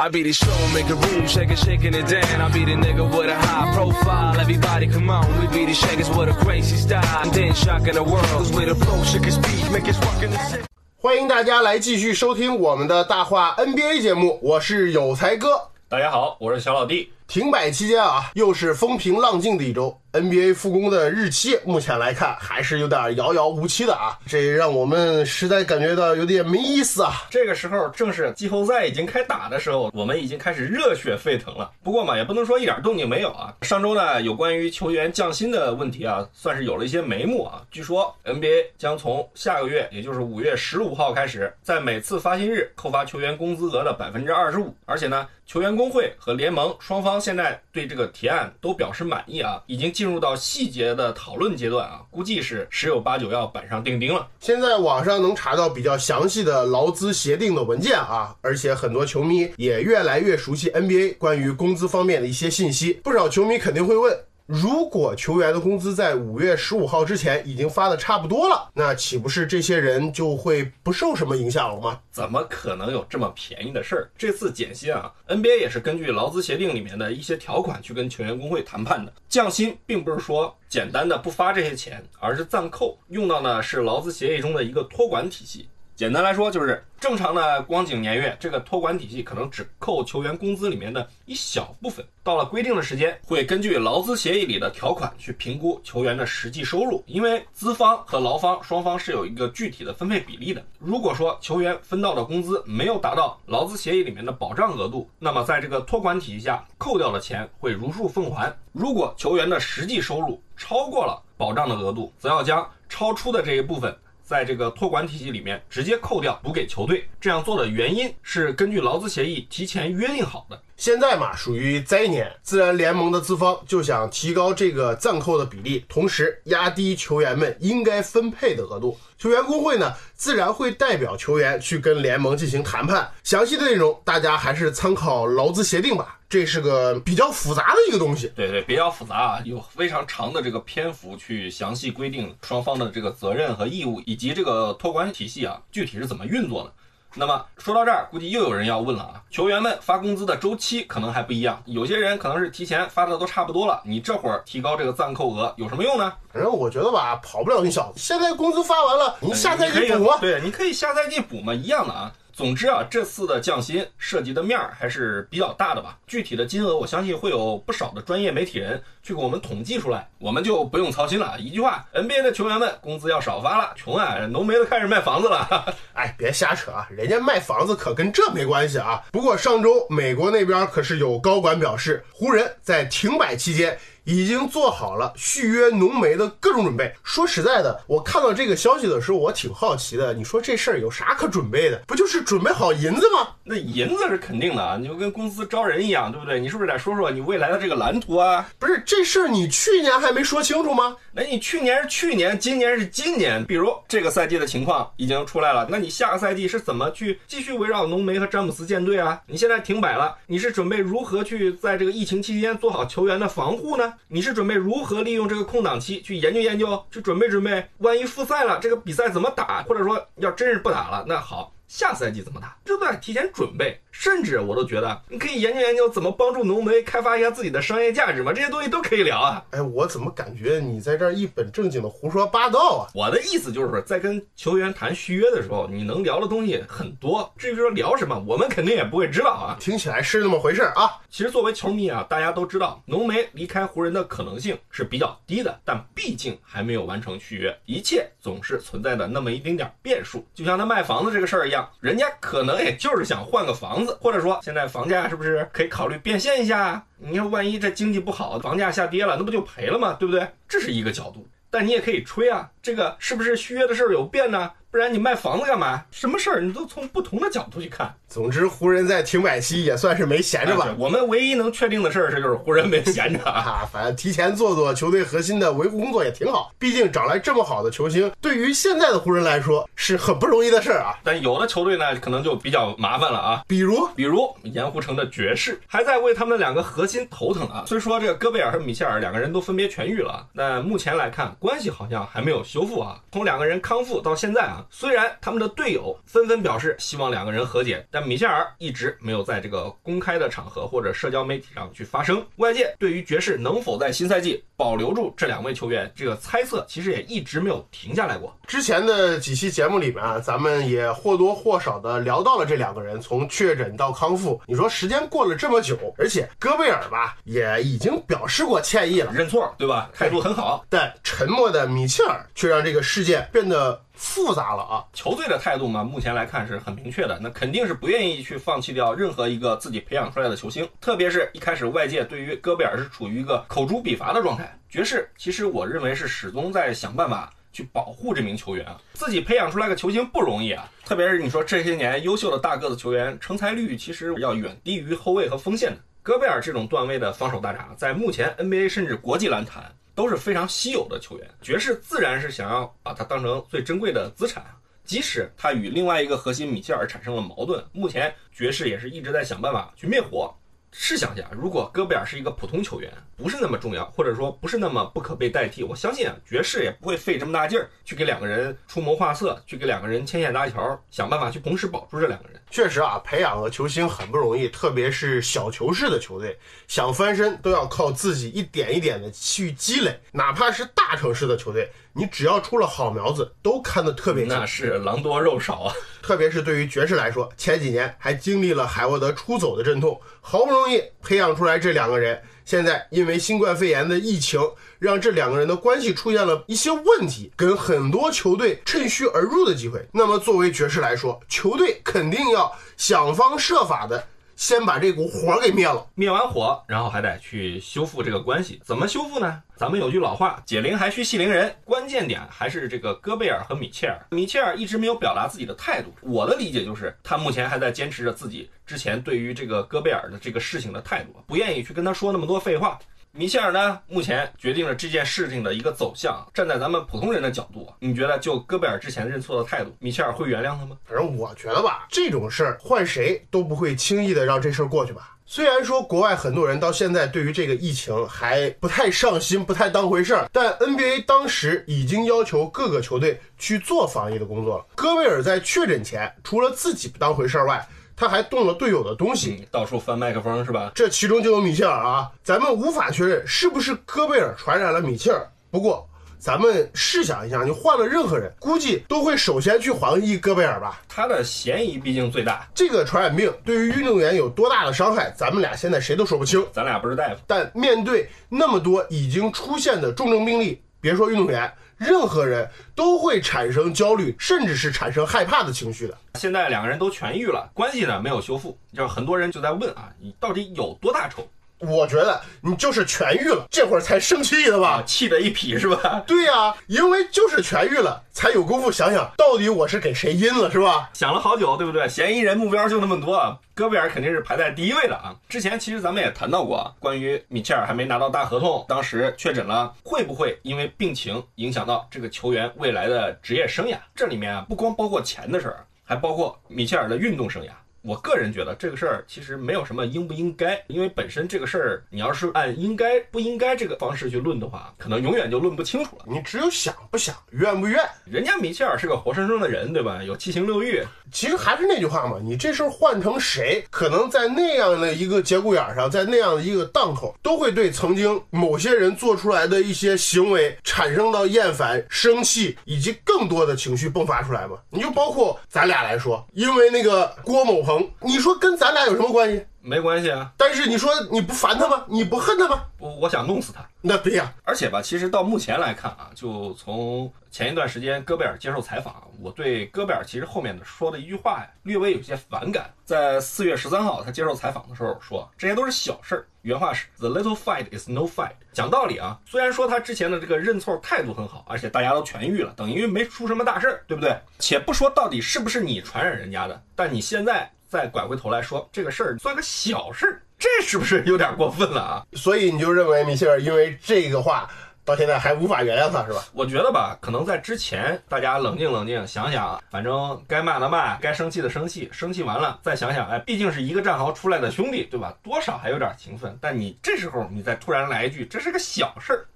I be the show, make a room, shaking, shaking it down. I be the nigga with a high profile. Everybody come on, we be the shakers with a crazy style. And then shocking the world, cause we the flow, shake speed, make us rockin' the city. 欢迎大家来继续收听我们的大话 NBA 节目，我是有才哥。大家好，我是小老弟。停摆期间啊，又是风平浪静的一周。NBA 复工的日期，目前来看还是有点遥遥无期的啊，这让我们实在感觉到有点没意思啊。这个时候正是季后赛已经开打的时候，我们已经开始热血沸腾了。不过嘛，也不能说一点动静没有啊。上周呢，有关于球员降薪的问题啊，算是有了一些眉目啊。据说 NBA 将从下个月，也就是五月十五号开始，在每次发薪日扣发球员工资额的百分之二十五，而且呢，球员工会和联盟双方现在对这个提案都表示满意啊，已经进入到细节的讨论阶段啊，估计是十有八九要板上钉钉了。现在网上能查到比较详细的劳资协定的文件啊，而且很多球迷也越来越熟悉 NBA 关于工资方面的一些信息。不少球迷肯定会问。如果球员的工资在五月十五号之前已经发的差不多了，那岂不是这些人就会不受什么影响了吗？怎么可能有这么便宜的事儿？这次减薪啊，NBA 也是根据劳资协定里面的一些条款去跟球员工会谈判的。降薪并不是说简单的不发这些钱，而是暂扣，用到呢是劳资协议中的一个托管体系。简单来说，就是正常的光景年月，这个托管体系可能只扣球员工资里面的一小部分。到了规定的时间，会根据劳资协议里的条款去评估球员的实际收入，因为资方和劳方双方是有一个具体的分配比例的。如果说球员分到的工资没有达到劳资协议里面的保障额度，那么在这个托管体系下扣掉的钱会如数奉还。如果球员的实际收入超过了保障的额度，则要将超出的这一部分。在这个托管体系里面直接扣掉补给球队，这样做的原因是根据劳资协议提前约定好的。现在嘛，属于灾年，自然联盟的资方就想提高这个暂扣的比例，同时压低球员们应该分配的额度。球员工会呢，自然会代表球员去跟联盟进行谈判。详细的内容大家还是参考劳资协定吧，这是个比较复杂的一个东西。对对，比较复杂啊，有非常长的这个篇幅去详细规定双方的这个责任和义务，以及这个托管体系啊具体是怎么运作的。那么说到这儿，估计又有人要问了啊，球员们发工资的周期可能还不一样，有些人可能是提前发的都差不多了，你这会儿提高这个暂扣额有什么用呢？反正我觉得吧，跑不了你小子。现在工资发完了，你下赛季补啊。对，你可以下赛季补嘛，一样的啊。总之啊，这次的降薪涉及的面儿还是比较大的吧。具体的金额，我相信会有不少的专业媒体人去给我们统计出来，我们就不用操心了。一句话，NBA 的球员们工资要少发了，穷啊，浓眉都开始卖房子了。哎，别瞎扯啊，人家卖房子可跟这没关系啊。不过上周美国那边可是有高管表示，湖人在停摆期间。已经做好了续约浓眉的各种准备。说实在的，我看到这个消息的时候，我挺好奇的。你说这事儿有啥可准备的？不就是准备好银子吗？那银子是肯定的啊，你就跟公司招人一样，对不对？你是不是得说说你未来的这个蓝图啊？不是这事儿，你去年还没说清楚吗？那你去年是去年，今年是今年。比如这个赛季的情况已经出来了，那你下个赛季是怎么去继续围绕浓眉和詹姆斯建队啊？你现在停摆了，你是准备如何去在这个疫情期间做好球员的防护呢？你是准备如何利用这个空档期去研究研究，去准备准备，万一复赛了，这个比赛怎么打？或者说要真是不打了，那好，下赛季怎么打？这都得提前准备。甚至我都觉得，你可以研究研究怎么帮助浓眉开发一下自己的商业价值嘛，这些东西都可以聊啊。哎，我怎么感觉你在这儿一本正经的胡说八道啊？我的意思就是说，在跟球员谈续约的时候，你能聊的东西很多。至于说聊什么，我们肯定也不会知道啊。听起来是那么回事啊。其实作为球迷啊，大家都知道，浓眉离开湖人的可能性是比较低的，但毕竟还没有完成续约，一切总是存在的那么一丁点变数。就像他卖房子这个事儿一样，人家可能也就是想换个房子，或者说现在。房价是不是可以考虑变现一下？你看，万一这经济不好，房价下跌了，那不就赔了吗？对不对？这是一个角度。但你也可以吹啊，这个是不是续约的事儿有变呢？不然你卖房子干嘛？什么事儿你都从不同的角度去看。总之，湖人在停摆期也算是没闲着吧。我们唯一能确定的事儿是，就是湖人没闲着啊。啊，反正提前做做球队核心的维护工作也挺好。毕竟找来这么好的球星，对于现在的湖人来说是很不容易的事儿啊。但有的球队呢，可能就比较麻烦了啊。比如，比如盐湖城的爵士，还在为他们两个核心头疼啊。虽说这个戈贝尔和米切尔两个人都分别痊愈了，但目前来看，关系好像还没有修复啊。从两个人康复到现在啊，虽然他们。的队友纷纷表示希望两个人和解，但米切尔一直没有在这个公开的场合或者社交媒体上去发声。外界对于爵士能否在新赛季保留住这两位球员这个猜测，其实也一直没有停下来过。之前的几期节目里面啊，咱们也或多或少的聊到了这两个人从确诊到康复。你说时间过了这么久，而且戈贝尔吧也已经表示过歉意了，认错对吧？态度很好，但沉默的米切尔却让这个事件变得。复杂了啊！球队的态度嘛，目前来看是很明确的，那肯定是不愿意去放弃掉任何一个自己培养出来的球星，特别是一开始外界对于戈贝尔是处于一个口诛笔伐的状态。爵士其实我认为是始终在想办法去保护这名球员啊，自己培养出来个球星不容易啊，特别是你说这些年优秀的大个子球员成才率其实要远低于后卫和锋线的，戈贝尔这种段位的防守大闸，在目前 NBA 甚至国际篮坛。都是非常稀有的球员，爵士自然是想要把它当成最珍贵的资产。即使他与另外一个核心米切尔产生了矛盾，目前爵士也是一直在想办法去灭火。试想一下，如果戈贝尔是一个普通球员，不是那么重要，或者说不是那么不可被代替，我相信啊，爵士也不会费这么大劲儿去给两个人出谋划策，去给两个人牵线搭桥，想办法去同时保住这两个人。确实啊，培养个球星很不容易，特别是小球式的球队，想翻身都要靠自己一点一点的去积累。哪怕是大城市的球队，你只要出了好苗子，都看得特别那是狼多肉少啊。特别是对于爵士来说，前几年还经历了海沃德出走的阵痛，好不容易培养出来这两个人，现在因为新冠肺炎的疫情，让这两个人的关系出现了一些问题，跟很多球队趁虚而入的机会。那么作为爵士来说，球队肯定要想方设法的。先把这股火给灭了，灭完火，然后还得去修复这个关系。怎么修复呢？咱们有句老话，解铃还需系铃人。关键点还是这个戈贝尔和米切尔。米切尔一直没有表达自己的态度。我的理解就是，他目前还在坚持着自己之前对于这个戈贝尔的这个事情的态度，不愿意去跟他说那么多废话。米切尔呢，目前决定了这件事情的一个走向。站在咱们普通人的角度，你觉得就戈贝尔之前认错的态度，米切尔会原谅他吗？反正我觉得吧，这种事儿换谁都不会轻易的让这事儿过去吧。虽然说国外很多人到现在对于这个疫情还不太上心、不太当回事儿，但 NBA 当时已经要求各个球队去做防疫的工作了。戈贝尔在确诊前，除了自己不当回事儿外，他还动了队友的东西，到处翻麦克风是吧？这其中就有米切尔啊，咱们无法确认是不是戈贝尔传染了米切尔。不过，咱们试想一下，你换了任何人，估计都会首先去怀疑戈贝尔吧？他的嫌疑毕竟最大。这个传染病对于运动员有多大的伤害，咱们俩现在谁都说不清。咱俩不是大夫，但面对那么多已经出现的重症病例，别说运动员。任何人都会产生焦虑，甚至是产生害怕的情绪的。现在两个人都痊愈了，关系呢没有修复，就是很多人就在问啊，你到底有多大仇？我觉得你就是痊愈了，这会儿才生气的吧？气得一匹是吧？对呀，因为就是痊愈了，才有功夫想想到底我是给谁阴了是吧？想了好久，对不对？嫌疑人目标就那么多，戈贝尔肯定是排在第一位的啊。之前其实咱们也谈到过，关于米切尔还没拿到大合同，当时确诊了，会不会因为病情影响到这个球员未来的职业生涯？这里面啊，不光包括钱的事儿，还包括米切尔的运动生涯。我个人觉得这个事儿其实没有什么应不应该，因为本身这个事儿，你要是按应该不应该这个方式去论的话，可能永远就论不清楚了。你只有想不想，愿不愿。人家米切尔是个活生生的人，对吧？有七情六欲。其实还是那句话嘛，你这事儿换成谁，可能在那样的一个节骨眼上，在那样的一个档口，都会对曾经某些人做出来的一些行为产生到厌烦、生气，以及更多的情绪迸发出来嘛。你就包括咱俩来说，因为那个郭某。你说跟咱俩有什么关系？没关系啊，但是你说你不烦他吗？你不恨他吗？我我想弄死他。那对呀、而且吧，其实到目前来看啊，就从前一段时间戈贝尔接受采访，我对戈贝尔其实后面的说的一句话呀，略微有些反感。在四月十三号他接受采访的时候说，这些都是小事儿。原话是 “The little fight is no fight”。讲道理啊，虽然说他之前的这个认错态度很好，而且大家都痊愈了，等于没出什么大事儿，对不对？且不说到底是不是你传染人家的，但你现在再拐回头来说这个事儿算个小事儿，这是不是有点过分了啊？所以你就认为米歇尔因为这个话到现在还无法原谅他是吧？我觉得吧，可能在之前大家冷静冷静，想想，反正该骂的骂，该生气的生气，生气完了再想想，哎，毕竟是一个战壕出来的兄弟，对吧？多少还有点情分。但你这时候你再突然来一句，这是个小事儿，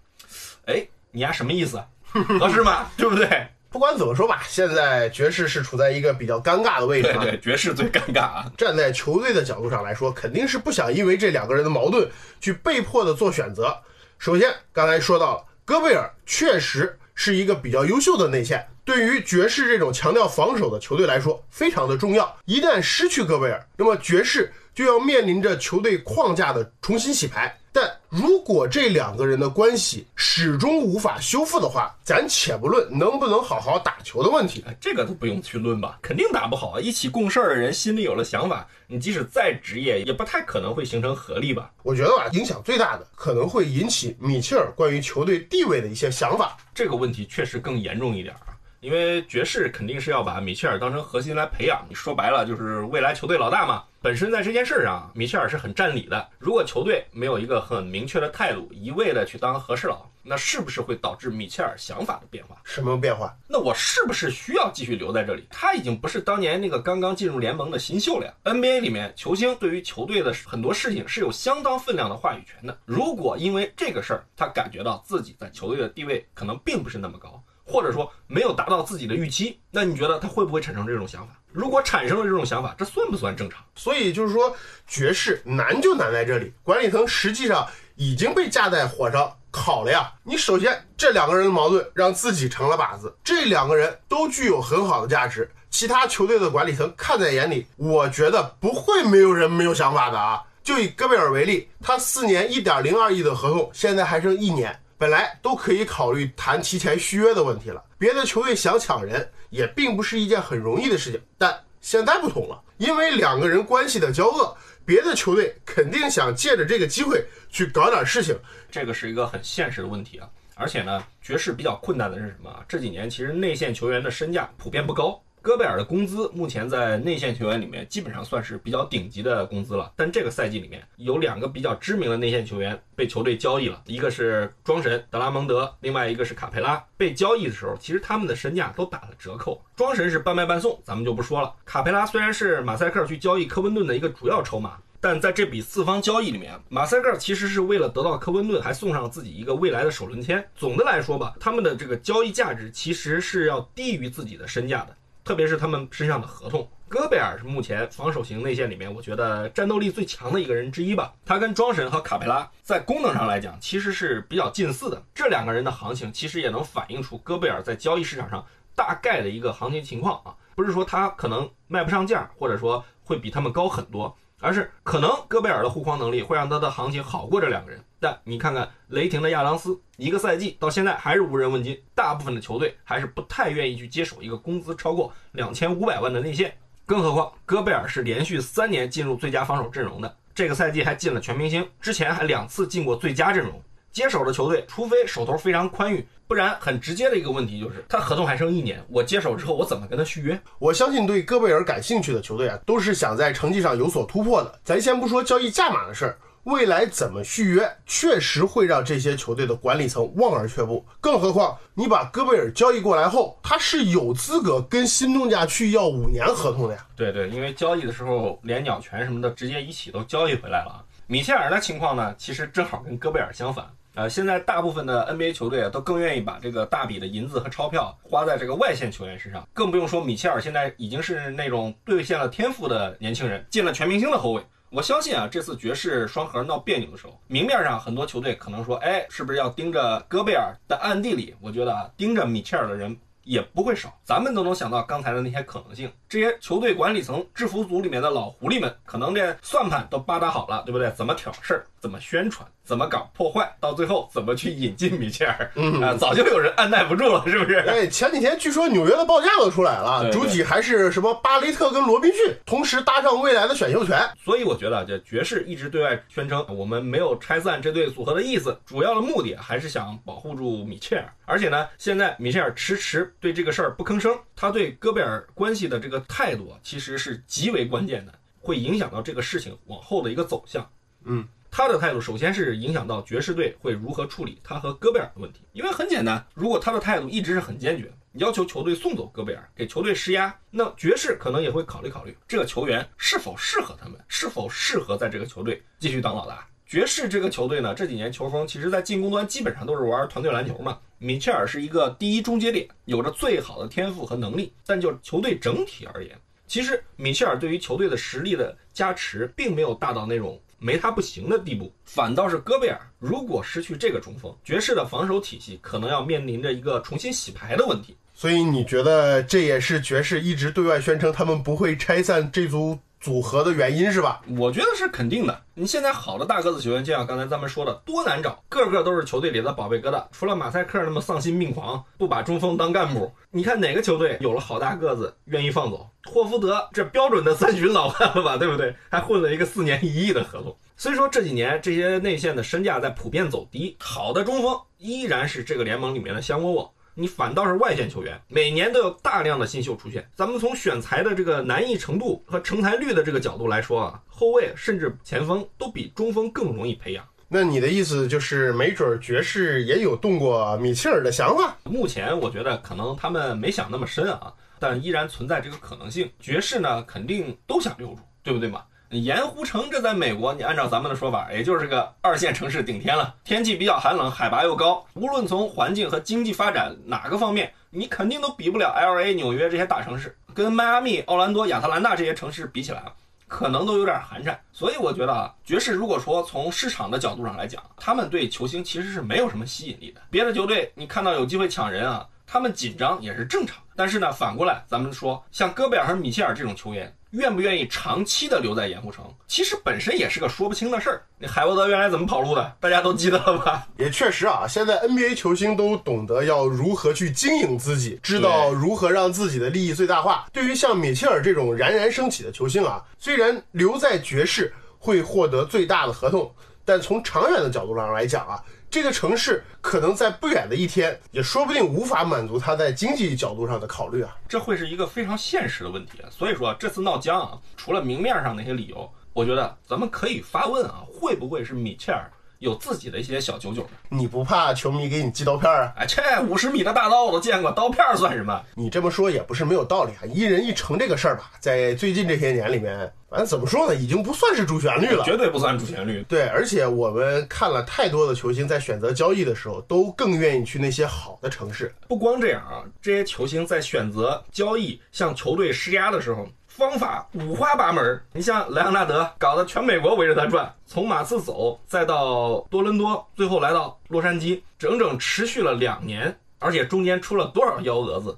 哎，你丫什么意思？合适吗？对不对？不管怎么说吧，现在爵士是处在一个比较尴尬的位置啊。对对，爵士最尴尬啊。站在球队的角度上来说，肯定是不想因为这两个人的矛盾去被迫的做选择。首先，刚才说到了，戈贝尔确实是一个比较优秀的内线，对于爵士这种强调防守的球队来说非常的重要。一旦失去戈贝尔，那么爵士就要面临着球队框架的重新洗牌。但如果这两个人的关系始终无法修复的话，咱且不论能不能好好打球的问题，哎这个都不用去论吧，肯定打不好啊！一起共事儿的人心里有了想法，你即使再职业，也不太可能会形成合力吧？我觉得吧，影响最大的可能会引起米切尔关于球队地位的一些想法。这个问题确实更严重一点啊，因为爵士肯定是要把米切尔当成核心来培养，你说白了就是未来球队老大嘛。本身在这件事上，米切尔是很占理的。如果球队没有一个很明确的态度，一味的去当和事佬，那是不是会导致米切尔想法的变化？什么变化？那我是不是需要继续留在这里？他已经不是当年那个刚刚进入联盟的新秀了呀。NBA 里面，球星对于球队的很多事情是有相当分量的话语权的。如果因为这个事儿，他感觉到自己在球队的地位可能并不是那么高，或者说没有达到自己的预期，那你觉得他会不会产生这种想法？如果产生了这种想法，这算不算正常？所以就是说，爵士难就难在这里，管理层实际上已经被架在火上烤了呀。你首先这两个人的矛盾让自己成了靶子，这两个人都具有很好的价值，其他球队的管理层看在眼里，我觉得不会没有人没有想法的啊。就以戈贝尔为例，他四年一点零二亿的合同，现在还剩一年。本来都可以考虑谈提前续约的问题了，别的球队想抢人也并不是一件很容易的事情。但现在不同了，因为两个人关系的交恶，别的球队肯定想借着这个机会去搞点事情。这个是一个很现实的问题啊。而且呢，爵士比较困难的是什么？这几年其实内线球员的身价普遍不高。戈贝尔的工资目前在内线球员里面基本上算是比较顶级的工资了，但这个赛季里面有两个比较知名的内线球员被球队交易了，一个是庄神德拉蒙德，另外一个是卡佩拉。被交易的时候，其实他们的身价都打了折扣。庄神是半卖半送，咱们就不说了。卡佩拉虽然是马赛克去交易科温顿的一个主要筹码。但在这笔四方交易里面，马赛克其实是为了得到科温顿，还送上自己一个未来的首轮签。总的来说吧，他们的这个交易价值其实是要低于自己的身价的。特别是他们身上的合同，戈贝尔是目前防守型内线里面，我觉得战斗力最强的一个人之一吧。他跟庄神和卡佩拉在功能上来讲，其实是比较近似的。这两个人的行情其实也能反映出戈贝尔在交易市场上大概的一个行情情况啊，不是说他可能卖不上价，或者说会比他们高很多。而是可能戈贝尔的护框能力会让他的行情好过这两个人，但你看看雷霆的亚当斯，一个赛季到现在还是无人问津，大部分的球队还是不太愿意去接手一个工资超过两千五百万的内线，更何况戈贝尔是连续三年进入最佳防守阵容的，这个赛季还进了全明星，之前还两次进过最佳阵容。接手的球队，除非手头非常宽裕，不然很直接的一个问题就是，他合同还剩一年，我接手之后我怎么跟他续约？我相信对戈贝尔感兴趣的球队啊，都是想在成绩上有所突破的。咱先不说交易价码的事儿，未来怎么续约，确实会让这些球队的管理层望而却步。更何况你把戈贝尔交易过来后，他是有资格跟新东家去要五年合同的呀。对对，因为交易的时候连鸟权什么的直接一起都交易回来了。米切尔的情况呢，其实正好跟戈贝尔相反。呃，现在大部分的 NBA 球队啊，都更愿意把这个大笔的银子和钞票花在这个外线球员身上，更不用说米切尔现在已经是那种兑现了天赋的年轻人，进了全明星的后卫。我相信啊，这次爵士双核闹别扭的时候，明面上很多球队可能说，哎，是不是要盯着戈贝尔？但暗地里，我觉得啊，盯着米切尔的人也不会少。咱们都能想到刚才的那些可能性，这些球队管理层、制服组里面的老狐狸们，可能这算盘都扒打好了，对不对？怎么挑事儿，怎么宣传，怎么搞破坏，到最后怎么去引进米切尔，啊，早就有人按耐不住了，是不是？哎，前几天据说纽约的报价都出来了，主体还是什么巴雷特跟罗宾逊同时搭上未来的选秀权。所以我觉得这爵士一直对外宣称我们没有拆散这对组合的意思，主要的目的还是想保护住米切尔。而且呢，现在米切尔迟迟对这个事儿不吭声，他对戈贝尔关系的这个态度啊，其实是极为关键的，会影响到这个事情往后的一个走向。嗯。他的态度首先是影响到爵士队会如何处理他和戈贝尔的问题，因为很简单，如果他的态度一直是很坚决，要求球队送走戈贝尔，给球队施压，那爵士可能也会考虑考虑这个球员是否适合他们，是否适合在这个球队继续当老大。爵士这个球队呢，这几年球风其实在进攻端基本上都是玩团队篮球嘛。米切尔是一个第一终结点，有着最好的天赋和能力，但就球队整体而言，其实米切尔对于球队的实力的加持，并没有大到那种没他不行的地步。反倒是戈贝尔，如果失去这个中锋，爵士的防守体系可能要面临着一个重新洗牌的问题。所以你觉得这也是爵士一直对外宣称他们不会拆散这组组合的原因是吧？我觉得是肯定的。你现在好的大个子球员，就像刚才咱们说的，多难找，个个都是球队里的宝贝疙瘩。除了马赛克那么丧心病狂，不把中锋当干部，你看哪个球队有了好大个子愿意放走？霍福德这标准的三旬老汉了吧，对不对？还混了一个四年一亿的合同。所以说这几年这些内线的身价在普遍走低，好的中锋依然是这个联盟里面的香饽饽。你反倒是外线球员，每年都有大量的新秀出现。咱们从选材的这个难易程度和成才率的这个角度来说啊，后卫甚至前锋都比中锋更容易培养。那你的意思就是，没准爵士也有动过米切尔的想法？目前我觉得可能他们没想那么深啊，但依然存在这个可能性。爵士呢，肯定都想留住，对不对嘛？盐湖城这在美国，你按照咱们的说法，也就是个二线城市顶天了。天气比较寒冷，海拔又高，无论从环境和经济发展哪个方面，你肯定都比不了 L A、纽约这些大城市。跟迈阿密、奥兰多、亚特兰大这些城市比起来啊，可能都有点寒碜。所以我觉得啊，爵士如果说从市场的角度上来讲，他们对球星其实是没有什么吸引力的。别的球队你看到有机会抢人啊，他们紧张也是正常。但是呢，反过来咱们说，像戈贝尔和米切尔这种球员。愿不愿意长期的留在盐湖城，其实本身也是个说不清的事儿。那海沃德原来怎么跑路的，大家都记得了吧？也确实啊，现在 NBA 球星都懂得要如何去经营自己，知道如何让自己的利益最大化。对于像米切尔这种冉冉升起的球星啊，虽然留在爵士会获得最大的合同，但从长远的角度上来讲啊。这个城市可能在不远的一天，也说不定无法满足他在经济角度上的考虑啊。这会是一个非常现实的问题啊。所以说这次闹僵啊，除了明面上那些理由，我觉得咱们可以发问啊，会不会是米切尔有自己的一些小九九呢？你不怕球迷给你寄刀片啊？哎，这五十米的大刀我都见过，刀片算什么？你这么说也不是没有道理啊。一人一城这个事儿吧，在最近这些年里面。反正怎么说呢，已经不算是主旋律了，绝对不算主旋律。对，而且我们看了太多的球星在选择交易的时候，都更愿意去那些好的城市。不光这样啊，这些球星在选择交易向球队施压的时候，方法五花八门。你像莱昂纳德，搞得全美国围着他转，从马刺走，再到多伦多，最后来到洛杉矶，整整持续了两年，而且中间出了多少幺蛾子。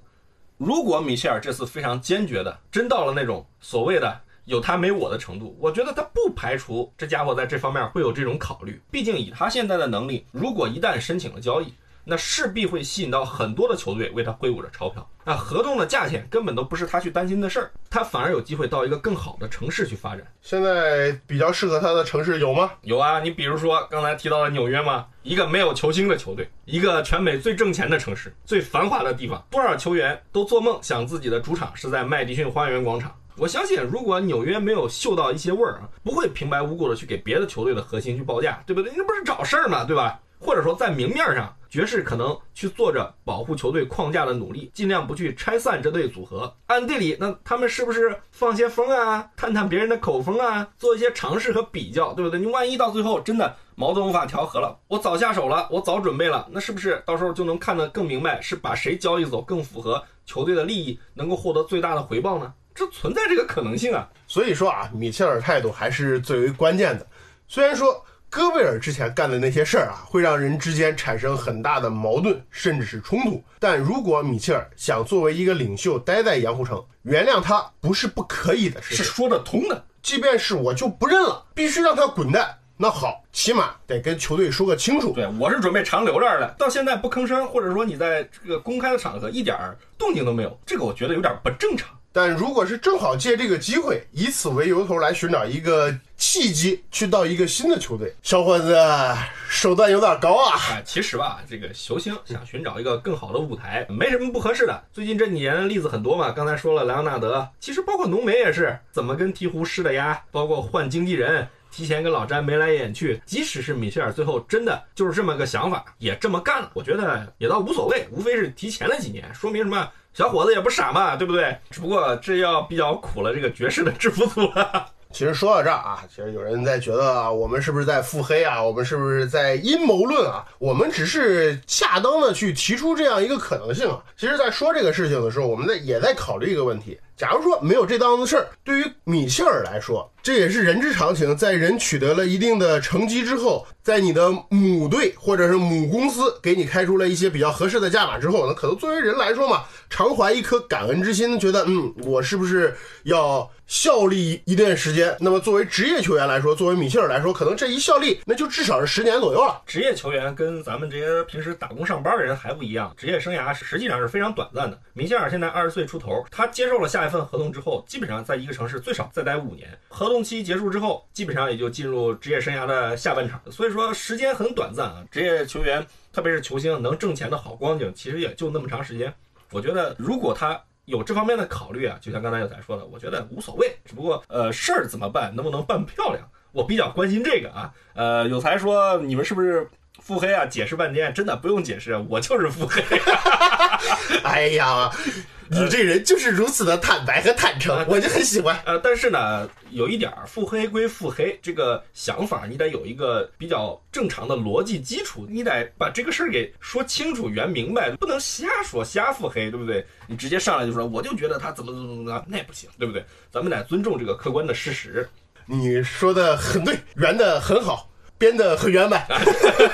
如果米切尔这次非常坚决的，真到了那种所谓的。有他没我的程度，我觉得他不排除这家伙在这方面会有这种考虑。毕竟以他现在的能力，如果一旦申请了交易，那势必会吸引到很多的球队为他挥舞着钞票。那合同的价钱根本都不是他去担心的事儿，他反而有机会到一个更好的城市去发展。现在比较适合他的城市有吗？有啊，你比如说刚才提到的纽约嘛，一个没有球星的球队，一个全美最挣钱的城市，最繁华的地方，多少球员都做梦想自己的主场是在麦迪逊花园广场。我相信，如果纽约没有嗅到一些味儿啊，不会平白无故的去给别的球队的核心去报价，对不对？那不是找事儿嘛，对吧？或者说，在明面上，爵士可能去做着保护球队框架的努力，尽量不去拆散这对组合。暗地里，那他们是不是放些风啊，探探别人的口风啊，做一些尝试和比较，对不对？你万一到最后真的矛盾无法调和了，我早下手了，我早准备了，那是不是到时候就能看得更明白，是把谁交易走更符合球队的利益，能够获得最大的回报呢？这存在这个可能性啊。所以说啊，米切尔态度还是最为关键的。虽然说。戈贝尔之前干的那些事儿啊，会让人之间产生很大的矛盾，甚至是冲突。但如果米切尔想作为一个领袖待在盐湖城，原谅他不是不可以的事。是说得通的。即便是我就不认了，必须让他滚蛋。那好，起码得跟球队说个清楚。对，我是准备长留这儿的，到现在不吭声，或者说你在这个公开的场合一点儿动静都没有，这个我觉得有点不正常。但如果是正好借这个机会，以此为由头来寻找一个契机，去到一个新的球队，小伙子手段有点高啊！哎，其实吧，这个球星想寻找一个更好的舞台，没什么不合适的。最近这几年例子很多嘛，刚才说了莱昂纳德，其实包括浓眉也是怎么跟鹈鹕施的压，包括换经纪人。提前跟老詹眉来眼去，即使是米切尔最后真的就是这么个想法，也这么干了，我觉得也倒无所谓，无非是提前了几年，说明什么？小伙子也不傻嘛，对不对？只不过这要比较苦了这个爵士的制服组了。其实说到这儿啊，其实有人在觉得，我们是不是在腹黑啊？我们是不是在阴谋论啊？我们只是恰当的去提出这样一个可能性啊。其实，在说这个事情的时候，我们在也在考虑一个问题。假如说没有这档子事儿，对于米切尔来说，这也是人之常情。在人取得了一定的成绩之后，在你的母队或者是母公司给你开出了一些比较合适的价码之后，那可能作为人来说嘛，常怀一颗感恩之心，觉得嗯，我是不是要效力一段时间？那么作为职业球员来说，作为米切尔来说，可能这一效力那就至少是十年左右了。职业球员跟咱们这些平时打工上班的人还不一样，职业生涯实际上是非常短暂的。米切尔现在二十岁出头，他接受了下。一份合同之后，基本上在一个城市最少再待五年。合同期结束之后，基本上也就进入职业生涯的下半场。所以说时间很短暂啊。职业球员，特别是球星，能挣钱的好光景，其实也就那么长时间。我觉得，如果他有这方面的考虑啊，就像刚才有才说的，我觉得无所谓。只不过，呃，事儿怎么办，能不能办漂亮，我比较关心这个啊。呃，有才说你们是不是腹黑啊？解释半天，真的不用解释，我就是腹黑。哎呀。你这人就是如此的坦白和坦诚，我就很喜欢。呃，但是呢，有一点儿腹黑归腹黑，这个想法你得有一个比较正常的逻辑基础，你得把这个事儿给说清楚、圆明白，不能瞎说瞎腹黑，对不对？你直接上来就说，我就觉得他怎么怎么怎么的，那不行，对不对？咱们得尊重这个客观的事实。你说的很对，圆的很好，编的很圆满。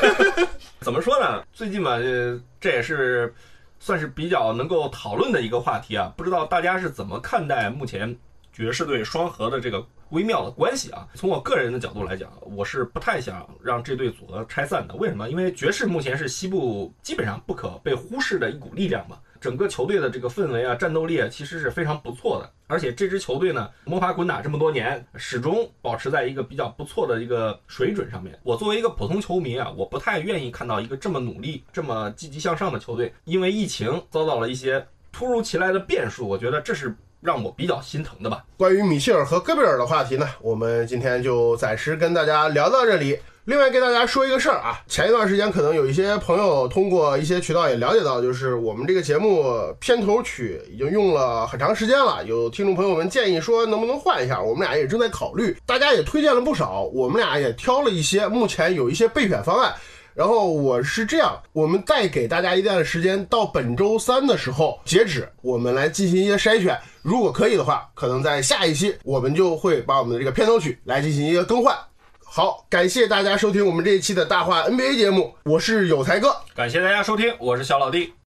怎么说呢？最近嘛，这这也是。算是比较能够讨论的一个话题啊，不知道大家是怎么看待目前爵士队双核的这个微妙的关系啊？从我个人的角度来讲，我是不太想让这对组合拆散的。为什么？因为爵士目前是西部基本上不可被忽视的一股力量嘛。整个球队的这个氛围啊，战斗力啊，其实是非常不错的。而且这支球队呢，摸爬滚打这么多年，始终保持在一个比较不错的一个水准上面。我作为一个普通球迷啊，我不太愿意看到一个这么努力、这么积极向上的球队，因为疫情遭到了一些突如其来的变数。我觉得这是让我比较心疼的吧。关于米切尔和戈贝尔的话题呢，我们今天就暂时跟大家聊到这里。另外，跟大家说一个事儿啊，前一段时间可能有一些朋友通过一些渠道也了解到，就是我们这个节目片头曲已经用了很长时间了，有听众朋友们建议说能不能换一下，我们俩也正在考虑，大家也推荐了不少，我们俩也挑了一些，目前有一些备选方案。然后我是这样，我们再给大家一段时间，到本周三的时候截止，我们来进行一些筛选，如果可以的话，可能在下一期我们就会把我们的这个片头曲来进行一个更换。好，感谢大家收听我们这一期的大话 NBA 节目，我是有才哥。感谢大家收听，我是小老弟。